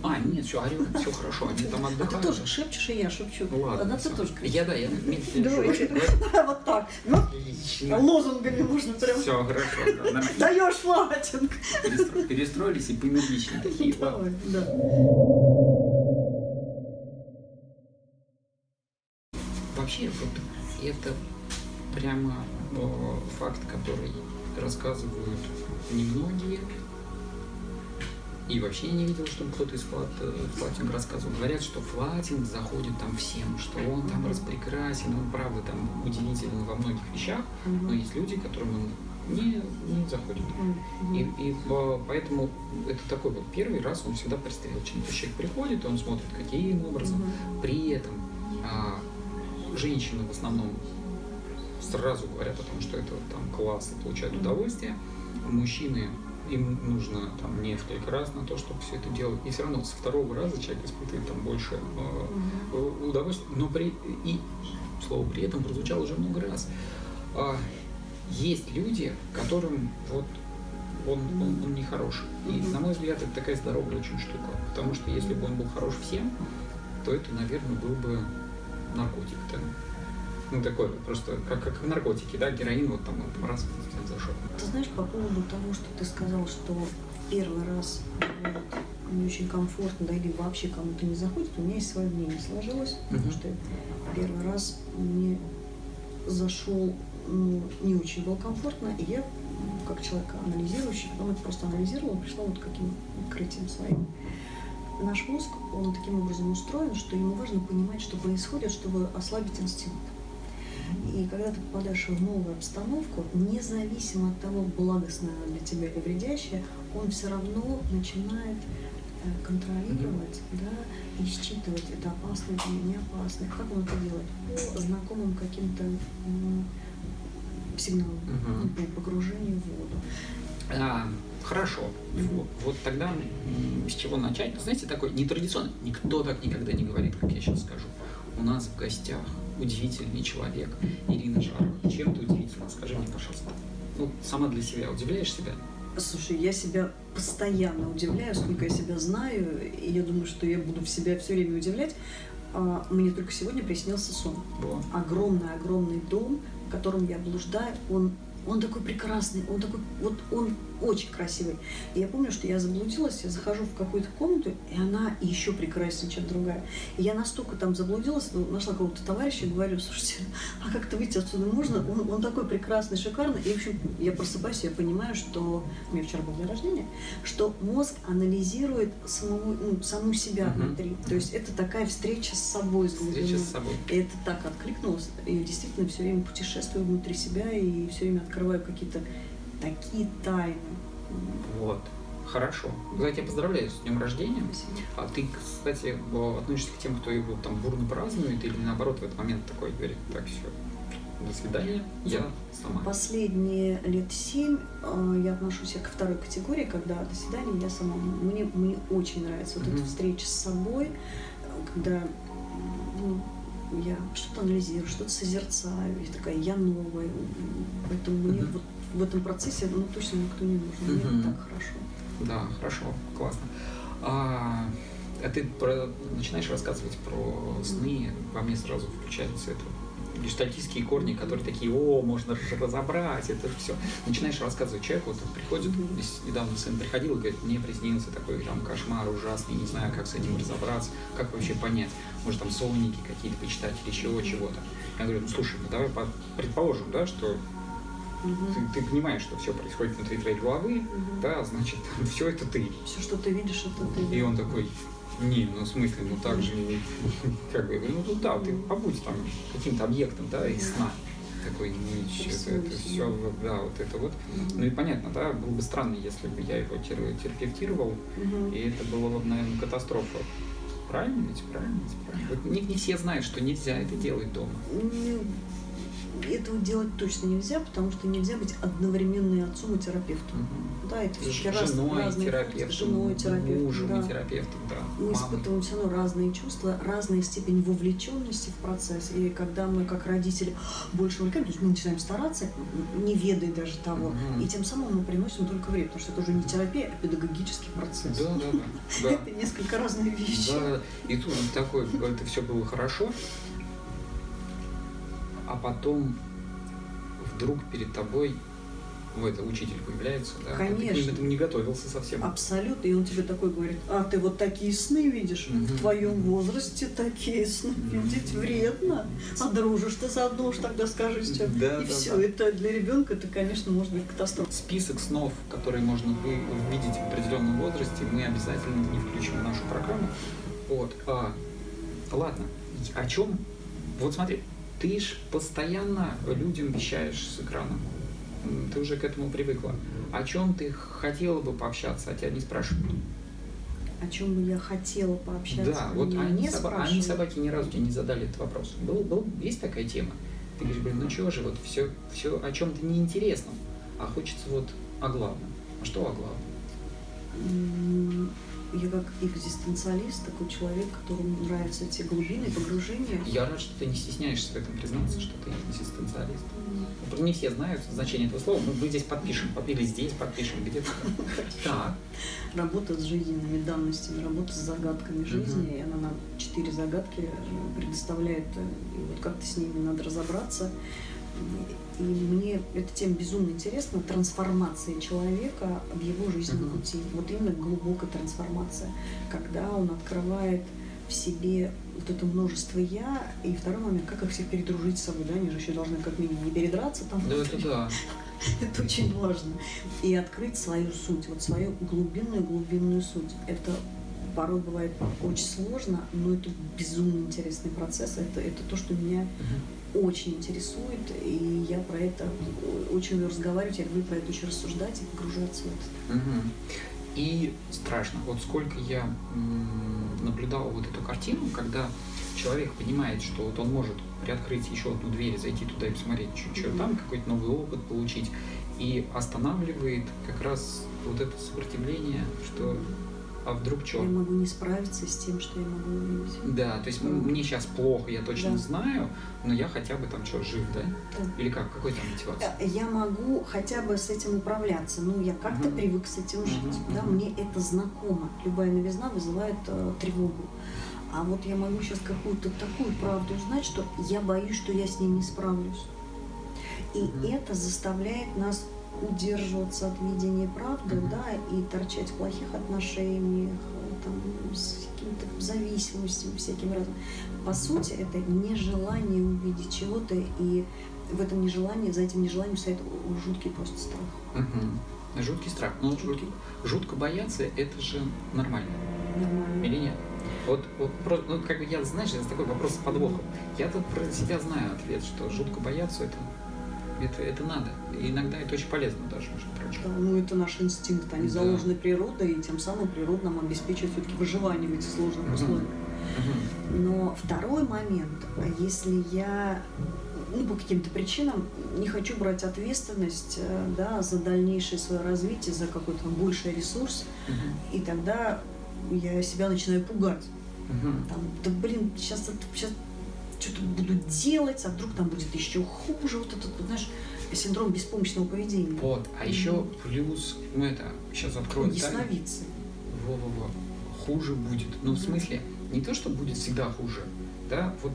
что? А, нет, все, орем, все хорошо, они там А ты отдыхают. тоже шепчешь, и я шепчу. Ну ладно. Одна ты тоже кричишь. Я, да, я Давайте. Вот так. Ну, лозунгами можно прям. Все, хорошо. Даешь флатинг. Перестро- Перестроились и поэнергичнее такие. ладно. Давай, да. Вообще, вот это прямо э, факт, который рассказывают немногие. И вообще я не видел, чтобы кто-то из флат, э, флатинг рассказывал. Говорят, что флатинг заходит там всем, что он там распрекрасен, он правда там удивителен во многих вещах, но Мгм. есть люди, которым он не, не заходит. Мгм. И, и поэтому это такой вот первый раз он всегда пристрелочен. То есть человек приходит, он смотрит, каким образом. Мгм. При этом а, женщины в основном сразу говорят о том, что это там класс и получают удовольствие. Мужчины им нужно там несколько раз на то, чтобы все это делать. И все равно со второго раза человек испытывает там больше э, э, удовольствия. Но при и слово при этом прозвучало уже много раз. А, есть люди, которым вот он, он, он нехороший. И, на мой взгляд, это такая здоровая очень штука. Потому что если бы он был хорош всем, то это, наверное, был бы наркотик. Ну, такой просто как, как наркотики, да, героин, вот там, вот, раз, всем зашел. Ты знаешь, по поводу того, что ты сказал, что первый раз вот, не очень комфортно, да, или вообще кому-то не заходит, у меня есть свое мнение сложилось, потому Мгм. что первый раз мне зашел, ну, не очень было комфортно, и я, м, как человек анализирующий, потом это просто анализировала, пришла вот к каким открытием своим. Наш мозг, он таким образом устроен, что ему важно понимать, что происходит, чтобы ослабить инстинкт. И когда ты попадаешь в новую обстановку, независимо от того, благостная она для тебя или вредящая, он все равно начинает э, контролировать, да, и считывать, это опасно или не опасно. Как он это делает? По знакомым каким-то сигналам, например, погружение в воду. А, хорошо. Мгм. Вот, вот тогда с чего начать? Знаете, такой нетрадиционный. Никто так никогда не говорит, как я сейчас скажу. У нас в гостях удивительный человек Ирина Жарова. Чем ты удивительна? Скажи мне, пожалуйста. Ну, сама для себя удивляешь себя? Слушай, я себя постоянно удивляю, сколько я себя знаю, и я думаю, что я буду в себя все время удивлять. А, Мне только сегодня приснился сон. Огромный-огромный дом, в котором я блуждаю, он, он такой прекрасный, он такой, вот он очень красивый. И я помню, что я заблудилась, я захожу в какую-то комнату, и она еще прекраснее, чем другая. И я настолько там заблудилась, ну, нашла какого-то товарища и говорю, слушайте, а как-то выйти отсюда можно? Он, он такой прекрасный, шикарный. И, в общем, я просыпаюсь, я понимаю, что у меня вчера был день рождения, что мозг анализирует самого, ну, саму себя Мгм. внутри. То есть это такая встреча с собой, с Встреча с собой. И это так откликнулось. И действительно все время путешествую внутри себя и все время открываю какие-то такие тайны. Вот. Хорошо. Я тебя поздравляю с днем рождения. Спасибо. А ты, кстати, э, относишься к тем, кто его там бурно празднует, или наоборот в этот момент такой говорит, так, все, до свидания, я сама. Последние лет семь э, я отношусь ко второй категории, когда до свидания я сама. Мне, мне очень нравится вот эта Мгм. встреча с собой, э, когда ну, я что-то анализирую, что-то созерцаю, и такая я новая. Поэтому мне Мгм. вот в этом процессе ну, точно никто не нужен. Мне Мгм. так хорошо. Да, хорошо, классно. А, а ты про- начинаешь рассказывать про сны, во мне сразу включаются это гештальтические корни, которые такие, о, можно разобрать, это же все. Начинаешь рассказывать человеку, вот приходит, здесь недавно сын приходил и говорит, мне приснился такой там кошмар ужасный, не знаю, как с этим разобраться, как вообще понять, может там сонники какие-то почитать или еще чего-то. Я говорю, ну слушай, ну давай по- предположим, да, что Мгм. ты, ты понимаешь, что все происходит внутри твоей головы, Мгм. да, значит, все это ты. Все, что ты видишь, это ты. И он такой, не, ну в смысле, ну так же, как бы, ну тут да, ты побудь там каким-то объектом, да, из сна. Такой, ну и чё, это, это все, да, вот это вот. Ну и понятно, да, было бы странно, если бы я его тер- терапевтировал, Мгм. и это было бы, наверное, катастрофа. Правильно ведь? Правильно ведь? Правильно. Вот не, не все знают, что нельзя это делать дома. Этого делать точно нельзя, потому что нельзя быть одновременно и отцом и терапевтом. Мгм. Да, это все-таки раз, разные терапевтом, с женой терапевтом, мужем да. и терапевтом, да. Мы мамой. испытываем все равно разные чувства, разная степень вовлеченности в процесс. И когда мы, как родители, больше увлекаем, то есть мы начинаем стараться, не ведая даже того, Мгм. и тем самым мы приносим только вред, потому что это уже не терапия, а педагогический процесс. Да, да, да. Это несколько разные вещи. Да, и тут такой, это все было хорошо, а потом вдруг перед тобой в это учитель появляется, да? а Ты к Конечно. этому не готовился совсем. Абсолютно. И он тебе такой говорит, а ты вот такие сны видишь? Мгм. В твоем возрасте такие сны видеть вредно. А дружишь ты заодно уж тогда скажи, чем. Да, И да, все. да. Это для ребенка это, конечно, может быть катастрофа. Список снов, которые можно увидеть в определенном возрасте, мы обязательно не включим в нашу программу. Вот. А, ладно. О чем? Вот смотри, ты ж постоянно людям вещаешь с экрана. Ты уже к этому привыкла. О чем ты хотела бы пообщаться, а тебя не спрашивают? О чем бы я хотела пообщаться, Да, вот они, не соба- спрашивают. они собаки ни разу тебе не задали этот вопрос. Был, был, есть такая тема? Ты говоришь, блин, ну чего же, вот все, все о чем-то неинтересном, а хочется вот о главном. А что о главном? Я как экзистенциалист, такой человек, которому нравятся эти глубины, погружения. Я рад, что ты не стесняешься в этом признаться, что ты экзистенциалист. Ну, Не все знают значение этого слова, но мы здесь подпишем, или здесь подпишем, где-то. Так. Работа с жизненными данностями, работа с загадками жизни. И она нам четыре загадки предоставляет. И вот как-то с ними надо разобраться. И мне эта тема безумно интересна. Трансформация человека в его жизненном пути. Вот именно глубокая трансформация. Когда он открывает в себе вот это множество «я», и второй момент, как их всех передружить с собой, да, они же еще должны как минимум не передраться там. Да, это да. Это очень важно. И открыть свою суть, вот свою глубинную-глубинную суть. Это порой бывает очень сложно, но это безумно интересный процесс. Это, это то, что меня. Очень интересует, и я про это очень люблю разговаривать, я люблю про это очень рассуждать и погружаться в это. Мгм. И страшно. Вот сколько я наблюдал вот эту картину, когда человек понимает, что вот он может приоткрыть еще одну дверь, зайти туда и посмотреть, что Мгм. там, какой-то новый опыт получить, и останавливает как раз вот это сопротивление, что а вдруг что? Я могу не справиться с тем, что я могу увидеть. Да, то есть м- мне сейчас плохо, я точно Да. знаю, но я хотя бы там что, жив, да? Да. Или как? Какой там мотивация? Э, Я могу хотя бы с этим управляться. Ну, я как-то Мгм. привык с этим жить. Мгм, Да, мгм. мне это знакомо. Любая новизна вызывает э, тревогу. А вот я могу сейчас какую-то такую правду узнать, что я боюсь, что я с ней не справлюсь. И Мгм. это заставляет нас удерживаться от видения правды, Мгм. да, и торчать в плохих отношениях, э, там, с какими-то зависимостями всякими разными. По сути, это нежелание увидеть чего-то, и в этом нежелании, за этим нежеланием стоит жуткий просто страх. Мгм. Жуткий страх. Ну, Жуткий. жутко бояться, это же нормально. Нормально. Или нет? Вот, вот просто, ну, как бы я, знаешь, это такой вопрос с подвохом. Я тут про себя знаю ответ, что жутко бояться это, это, это надо. И иногда это очень полезно даже, между прочим. Да, ну, это наш инстинкт, они Да. заложены природой, и тем самым природа нам обеспечивает все-таки выживание в этих сложных Мгм. условиях. Но второй момент, если я ну, по каким-то причинам не хочу брать ответственность э, да, за дальнейшее свое развитие, за какой-то больший ресурс, Мгм. и тогда я себя начинаю пугать. Мгм. Там, да блин, сейчас, сейчас что-то буду делать, а вдруг там будет еще хуже. Вот этот, вот, знаешь, синдром беспомощного поведения. Вот, а еще плюс, ну это, сейчас тайну. Ясновидцы. Во-во-во. Хуже будет. Ну, в смысле, не то, что будет всегда хуже, да, вот,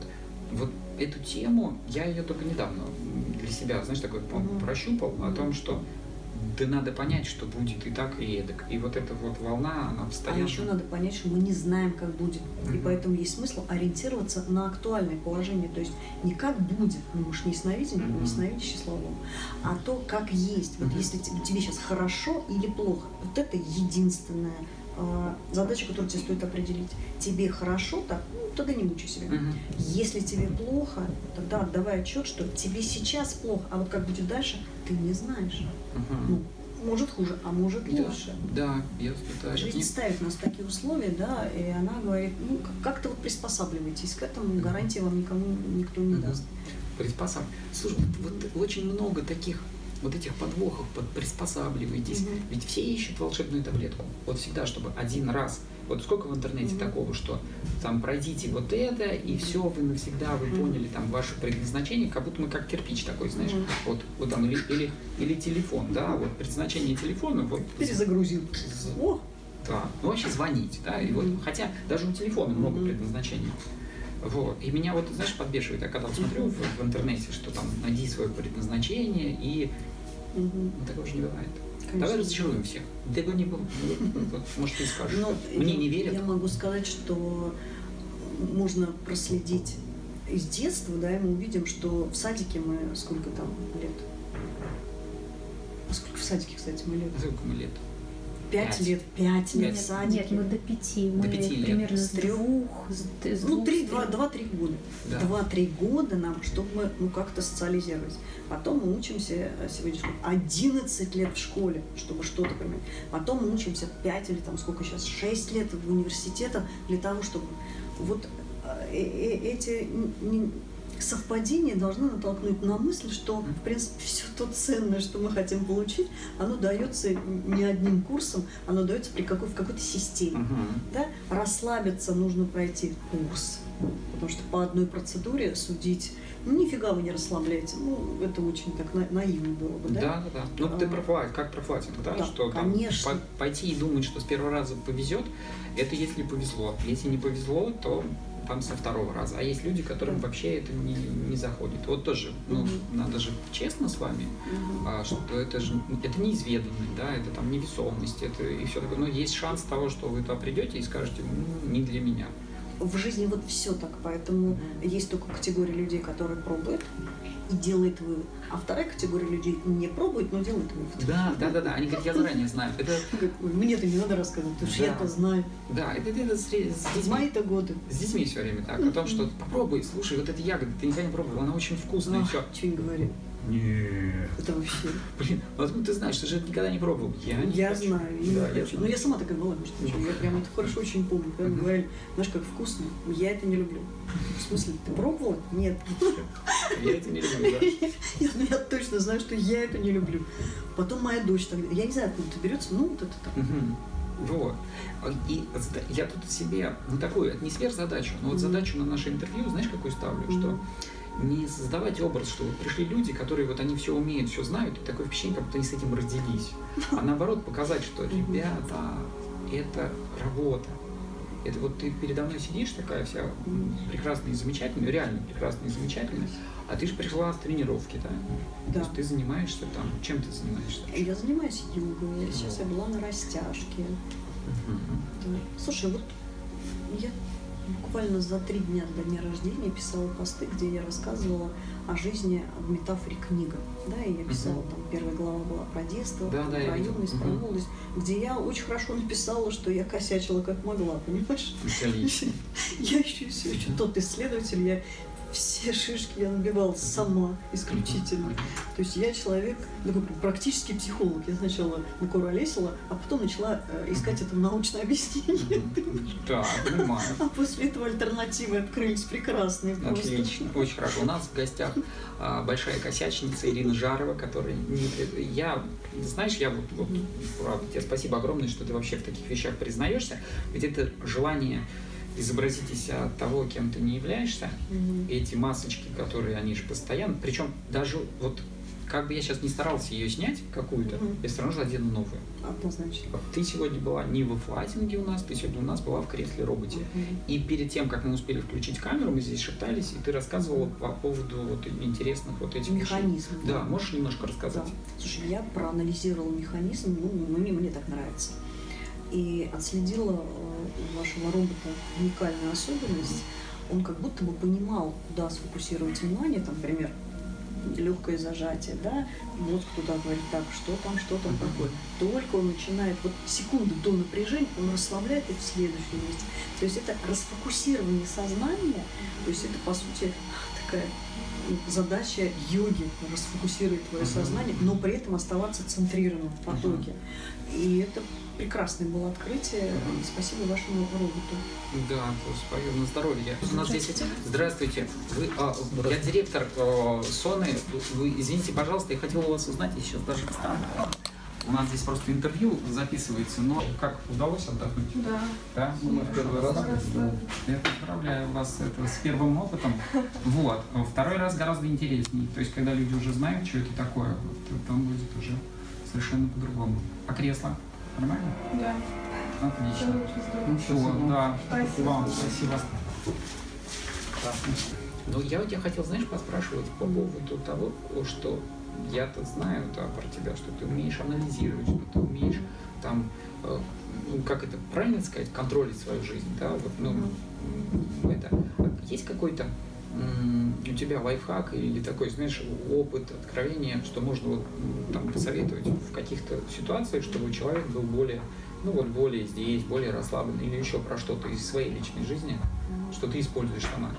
вот эту тему, я ее только недавно для себя, знаешь, такой Мгм. прощупал о том, что да надо понять, что будет и так, и эдак. И вот эта вот волна, она А постоянно... еще надо понять, что мы не знаем, как будет. И Мгм. поэтому есть смысл ориентироваться на актуальное положение. То есть не как будет, ну уж не сновидение, Мгм. не сновидящий словом, а то, как есть. Вот Мгм. если те- тебе сейчас хорошо или плохо, вот это единственная э, задача, которую тебе стоит определить. Тебе хорошо так, ну, тогда не мучай себя. Мгм. Если тебе плохо, тогда отдавай отчет, что тебе сейчас плохо, а вот как будет дальше, ты не знаешь. Мгм. Ну, может хуже, а может Да. лучше. Да, я да, Жизнь не- ставит нас в такие условия, да, и она говорит, ну, как- как-то вот приспосабливайтесь к этому, гарантии вам никому никто не Мгм. даст. приспосабливать. Слушай, вот, вот очень много таких вот этих подвохов, под приспосабливайтесь. Мгм. Ведь все ищут волшебную таблетку. Вот всегда, чтобы один раз. Вот сколько в интернете Мгм. такого, что там пройдите вот это, и все, вы навсегда, вы Мгм. поняли там ваше предназначение, как будто мы как кирпич такой, знаешь, Мгм. вот, вот там, или, или, или телефон, да, вот предназначение телефона, вот Перезагрузил. О, да, ну вообще звонить, да, и вот, хотя даже у телефона много предназначений. Вот. И меня вот, знаешь, подбешивает, я когда смотрю в, в интернете, что там найди свое предназначение, и мгм. ну, такого же не бывает. Конечно. Давай разочаруем всех. Такого не было. Может, ты скажешь. Ну, Мне не верят. Я могу сказать, что можно проследить из детства, да, и мы увидим, что в садике мы сколько там лет? А Сколько в садике, кстати, мы лет? Сколько мы лет? Пять лет, пять лет Пять. в садике. Нет, мы до пяти. Мы пяти лет. примерно С с трех? с, с Ну, три, два, два-три года. Да. Два-три года нам, чтобы мы ну, как-то социализировать. Потом мы учимся э, сегодня сколько? 11 лет в школе, чтобы что-то понимать. Потом мы учимся 5 или там сколько сейчас, 6 лет в университетах для того, чтобы вот э, э, эти совпадения должны натолкнуть на мысль, что, в принципе, все то ценное, что мы хотим получить, оно дается не одним курсом, оно дается при какой, в какой-то системе Мгм. да, расслабиться нужно пройти курс, потому что по одной процедуре судить, ну нифига вы не расслабляете, ну это очень так на- наивно было бы, да? Да, да, да. Ну, ты А. про флайт, как про флайтинг, да? Да, что там конечно. по- пойти и думать, что с первого раза повезет, это если повезло. Если не повезло, то там со второго раза. А есть люди, которым вообще это не, не заходит. Вот тоже, ну, Мгм. надо же честно с вами, Мгм. а, что это же это неизведанность, да, это там невесомость, это и все такое. Но есть шанс того, что вы туда придете и скажете, ну, не для меня. В жизни вот все так, поэтому есть только категория людей, которые пробуют и делают вывод, а вторая категория людей не пробует, но делает вывод. Да, да, да, да. Они говорят, я заранее знаю. Это, «Ой, Мне-то не надо рассказывать, потому что Да. я-то знаю. да, это, это с, с В детьми. мои-то годы. С детьми все время так, о том, что попробуй, слушай, вот эта ягода, ты никогда не пробовал, она очень вкусная, и все. Что не говори. Нет. Это вообще. Блин, ну откуда ты знаешь, ты же это никогда не пробовал? Я не Я хочу. знаю, не Да, я хочу. знаю. Но я сама такая была, между прочим. Я прям это хорошо очень помню. Когда Мгм. говорили, знаешь, как вкусно, я это не люблю. В смысле, ты пробовала? Нет. Я это не люблю, да. Я, ну, я точно знаю, что я это не люблю. Потом моя дочь тогда, я не знаю, откуда это берется, ну вот это так. Мгм. Вот. И я тут себе, ну такую, это не сверхзадачу, но вот задачу на наше интервью, знаешь, какую ставлю, что Мгм. Не создавать образ, что вот пришли люди, которые вот они все умеют, все знают, и такое впечатление, как будто они с этим родились. А наоборот показать, что ребята, это работа. Это вот ты передо мной сидишь такая вся прекрасная и замечательная, реально прекрасная и замечательная, а ты же пришла с тренировки, да? То Да. есть ты занимаешься там, чем ты занимаешься? Я занимаюсь йогой, я сейчас я была на растяжке. Мгм. Да. Слушай, вот я буквально за три дня до дня рождения писала посты, где я рассказывала о жизни в метафоре книга. Да, и я писала, Мгм. там первая глава была про детство, Да, да, я про юность, про Мгм. молодость, где я очень хорошо написала, что я косячила как могла, понимаешь? Я еще все еще тот исследователь, я все шишки я набивала сама исключительно. То есть я человек, такой практически психолог. Я сначала накуролесила, а потом начала э, искать это научное объяснение. Да, понимаю. А после этого альтернативы открылись прекрасные просто. Отлично, очень хорошо. У нас в гостях а, большая косячница Ирина Жарова, которая я, знаешь, я вот, вот правда, тебе спасибо огромное, что ты вообще в таких вещах признаешься, ведь это желание изобразить из себя того, кем ты не являешься, Мгм. эти масочки, которые они же постоянно, причем даже вот как бы я сейчас не старался ее снять какую-то, Мгм. я все равно же одену новую. Однозначно. Ты сегодня была не во флайтинге у нас, ты сегодня у нас была в кресле роботе. Мгм. И перед тем, как мы успели включить камеру, мы здесь шептались, и ты рассказывала по поводу вот интересных вот этих вещей. Механизм. Да, можешь немножко Да. рассказать? Слушай, я проанализировала механизм, ну, мне, мне так нравится. И отследила э, вашего робота уникальную особенность. Он как будто бы понимал, куда сфокусировать внимание, там, например, легкое зажатие, да, мозг туда говорит, так, что там, что там такое. Только он начинает, вот секунду до напряжения, он расслабляет и в следующем месте. То есть это расфокусирование сознания, то есть это, по сути, такая задача йоги расфокусировать твое сознание, но при этом оставаться центрированным в потоке. И это прекрасное было открытие. Спасибо вашему роботу. Да, спою на здоровье. У нас здесь... Здравствуйте. Вы, а, я директор э, Соны. Вы, извините, пожалуйста, я хотел у вас узнать, я сейчас даже встану. У нас здесь просто интервью записывается, но как удалось отдохнуть? Да. Да? Ну, в первый раз. Я поздравляю вас это, с первым опытом. Вот. Второй раз гораздо интереснее. То есть, когда люди уже знают, что это такое, вот, там будет уже совершенно по-другому. А кресло? Нормально? Да. Отлично. Ну все, да. Спасибо. Вам спасибо. Ну, я у тебя хотел, знаешь, поспрашивать по поводу того, что я-то знаю да, про тебя, что ты умеешь анализировать, что ты умеешь там, э, ну, как это правильно сказать, контролить свою жизнь, да, вот, ну, это. А Есть какой-то у тебя лайфхак или такой, знаешь, опыт, откровение, что можно вот там посоветовать в каких-то ситуациях, чтобы человек был более, ну вот более здесь, более расслаблен или еще про что-то из своей личной жизни, что ты используешь сама.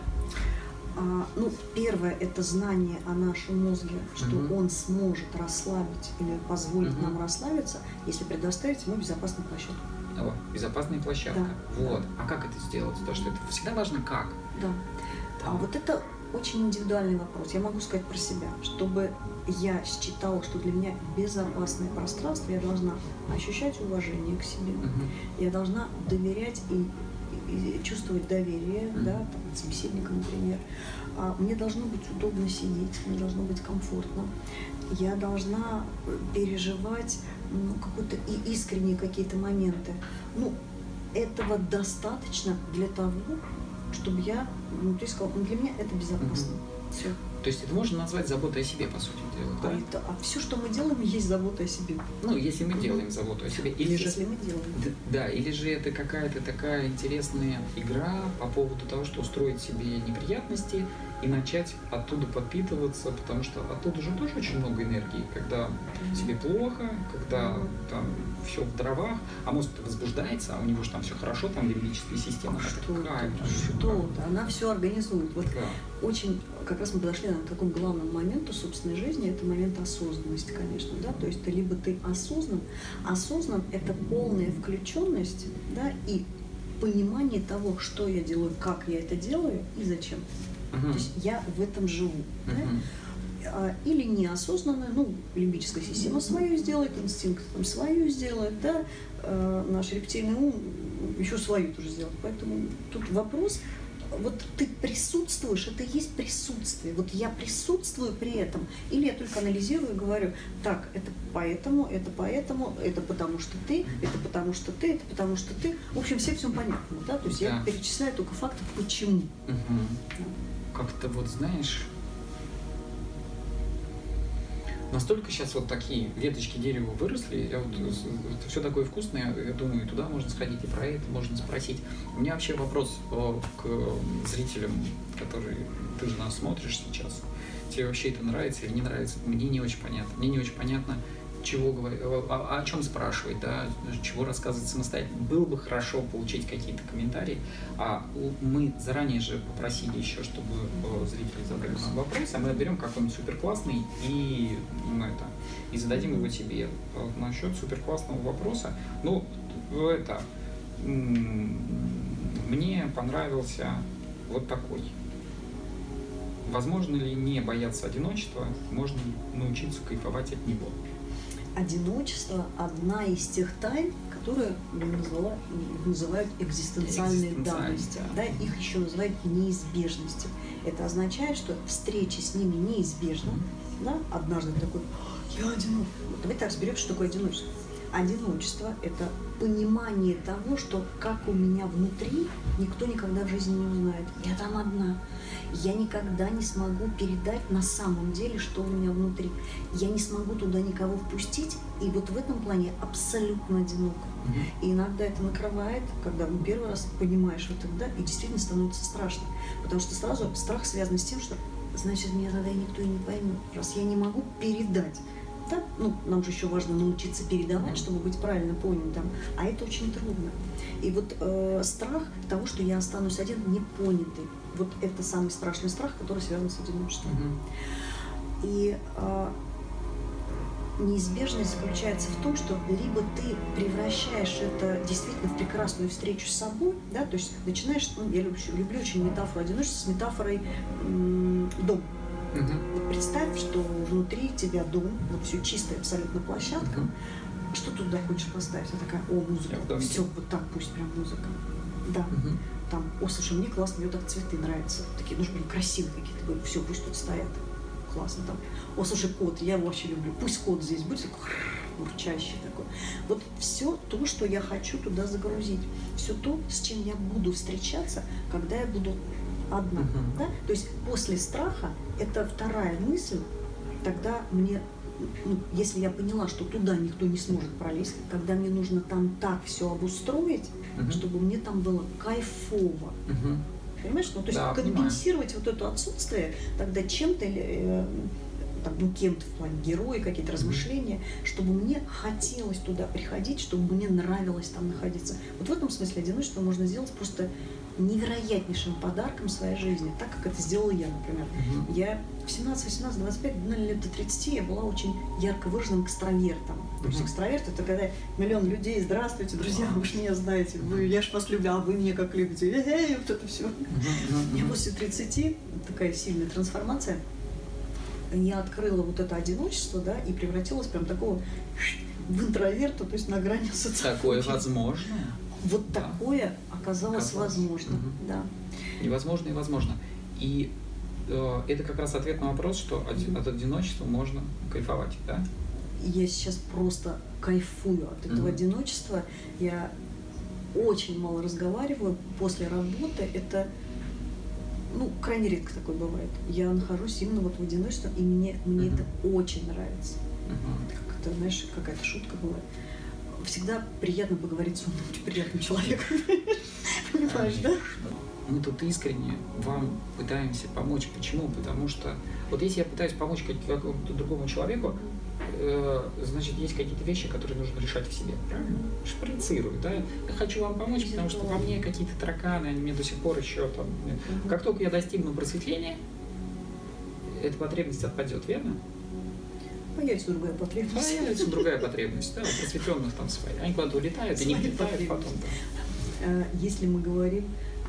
А, ну, первое – это знание о нашем мозге, что Мгм. он сможет расслабить или позволить Мгм. нам расслабиться, если предоставить ему безопасную площадку. О, безопасная площадка. Да, Вот. А как это сделать? Потому что это всегда важно как. Да. А вот это очень индивидуальный вопрос. Я могу сказать про себя. Чтобы я считала, что для меня безопасное пространство, я должна ощущать уважение к себе, Мгм. я должна доверять и, и- чувствовать доверие, Мгм. да, там, собеседника, например. А мне должно быть удобно сидеть, мне должно быть комфортно. Я должна э, переживать ну, какой-то и искренние какие-то моменты. Ну, этого достаточно для того, чтобы я, ну, ты сказал, ну, для меня это безопасно. Все. То есть это можно назвать заботой о себе, по сути дела, да? А, это, а все, что мы делаем, есть забота о себе. Ну, если мы делаем заботу о себе. Или же Если мы делаем. Да, или же это какая-то такая интересная игра по поводу того, что устроить себе неприятности и начать оттуда подпитываться, потому что оттуда же тоже очень много энергии, когда тебе плохо, когда там все в дровах, а мозг возбуждается, а у него же там все хорошо, там лимбическая система, Что там что она все организует. Вот Да. очень, как раз мы подошли наверное, к такому главному моменту собственной жизни, это момент осознанности, конечно, да, то есть ты либо ты осознан, осознан – это полная включенность, да, и понимание того, что я делаю, как я это делаю и зачем. Мгм. То есть я в этом живу. да. Мгм. А, Или неосознанно, ну, лимбическая система свою сделает, инстинкт там свою сделает, да, э, наш рептильный ум еще свою тоже сделает. Поэтому тут вопрос, вот ты присутствуешь, это и есть присутствие. Вот я присутствую при этом, или я только анализирую и говорю, так, это поэтому, это поэтому, это потому что ты, это потому что ты, это потому что ты. В общем, всем все понятно, да, то есть я Да. перечисляю только факты, почему. Мгм. Как-то вот знаешь, настолько сейчас вот такие веточки дерева выросли, я вот, все такое вкусное, я думаю, туда можно сходить и про это можно спросить. У меня вообще вопрос э, к зрителям, которые ты же нас смотришь сейчас. Тебе вообще это нравится или не нравится? Мне не очень понятно. Мне не очень понятно, чего говорить, о, о чем спрашивать, да, чего рассказывать самостоятельно. Было бы хорошо получить какие-то комментарии. А мы заранее же попросили еще, чтобы э, зрители задали нам вопрос, а мы отберем какой-нибудь супер классный и ну, это и зададим его тебе. Вот насчет супер классного вопроса. Ну, это мне понравился вот такой. Возможно ли не бояться одиночества, можно научиться кайфовать от него? Одиночество одна из тех тайн, которые назвала- называют экзистенциальные данности. да. Да, их еще называют неизбежностью. Это означает, что встреча с ними неизбежна. Да? Однажды такой, я одинок. Вот Давайте разберем, что такое одиночество. Одиночество – это понимание того, что как у меня внутри, никто никогда в жизни не узнает. Я там одна. Я никогда не смогу передать на самом деле, что у меня внутри. Я не смогу туда никого впустить, и вот в этом плане абсолютно одинока. И иногда это накрывает, когда ну, первый раз понимаешь вот тогда, и действительно становится страшно. Потому что сразу страх связан с тем, что значит меня тогда никто и не поймет. Раз я не могу передать Да? Ну, нам же еще важно научиться передавать, чтобы быть правильно понятым, а это очень трудно. И вот э, страх того, что я останусь один, непонятый, вот это самый страшный страх, который связан с одиночеством. Мгм. И а, неизбежность заключается в том, что либо ты превращаешь это действительно в прекрасную встречу с собой, да, то есть начинаешь, ну, я люблю, люблю очень метафору одиночества с метафорой м, дом. Вот представь, что внутри тебя дом, вот все чистая абсолютно площадка, Мгм. что туда хочешь поставить? Я такая, о, музыка, все, вот так пусть прям музыка. Да, Мгм. там, о, слушай, мне классно, мне так цветы нравятся. Такие, ну, блин, красивые какие-то. Говорю, все, пусть тут стоят. Классно там. О, слушай, кот, я его вообще люблю. Пусть кот здесь будет такой урчащий такой. Вот все то, что я хочу туда загрузить. Все то, с чем я буду встречаться, когда я буду одна. Мгм. Да? То есть после страха это вторая мысль, тогда мне ну, если я поняла, что туда никто не сможет пролезть, когда мне нужно там так все обустроить, Мгм. чтобы мне там было кайфово. Мгм. Понимаешь? Ну, то есть Да, компенсировать вот это отсутствие тогда чем-то э, там, ну, кем-то в плане героя, какие-то размышления, чтобы мне хотелось туда приходить, чтобы мне нравилось там находиться. Вот в этом смысле одиночество можно сделать просто невероятнейшим подарком своей жизни, так как это сделала я, например. Мгм. Я в 17, 18, 25, ну, лет до 30 я была очень ярко выраженным экстравертом. То есть экстраверт это когда миллион людей, здравствуйте, друзья, вы же меня знаете, вы, я ж вас люблю, а вы меня как любите, эй, вот это все. Мгм. И после 30 такая сильная трансформация. Я открыла вот это одиночество, да, и превратилась прям такого в интроверта, то есть на грани социального. Такое возможно. Вот Да. такое оказалось Оказалось. возможно, Мгм. да. Невозможно и возможно. И э, это как раз ответ на вопрос, что от, Мгм. от одиночества можно кайфовать, да? Я сейчас просто кайфую от этого Мгм. одиночества. Я очень мало разговариваю после работы. Это ну, крайне редко такое бывает. Я нахожусь именно вот в одиночестве, и мне, мне Мгм. это очень нравится. Мгм. Как это, знаешь, какая-то шутка была. Всегда приятно поговорить с умным, приятным человеком. Понимаешь, да? Мы тут искренне вам пытаемся помочь. Почему? Потому что вот если я пытаюсь помочь как- какому-то другому человеку, э, значит, есть какие-то вещи, которые нужно решать в себе, правильно? Шприцирую, да? Я хочу вам помочь, потому что во мне какие-то тараканы, они мне до сих пор еще там... Мгм. Как только я достигну просветления, эта потребность отпадет, верно? Появится другая потребность. Появится другая потребность, да, у просветленных там своя. Они куда-то улетают и не Свои летают потом. да. Э, Если мы говорим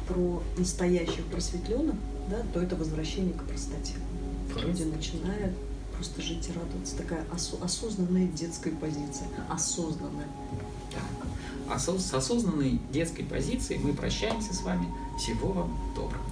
про настоящих просветленных, да, то это возвращение к простоте. Люди начинают просто жить и радоваться. Такая осо- осознанная детская позиция. Осознанная. Осоз- С осознанной детской позицией мы прощаемся с вами. Всего вам доброго.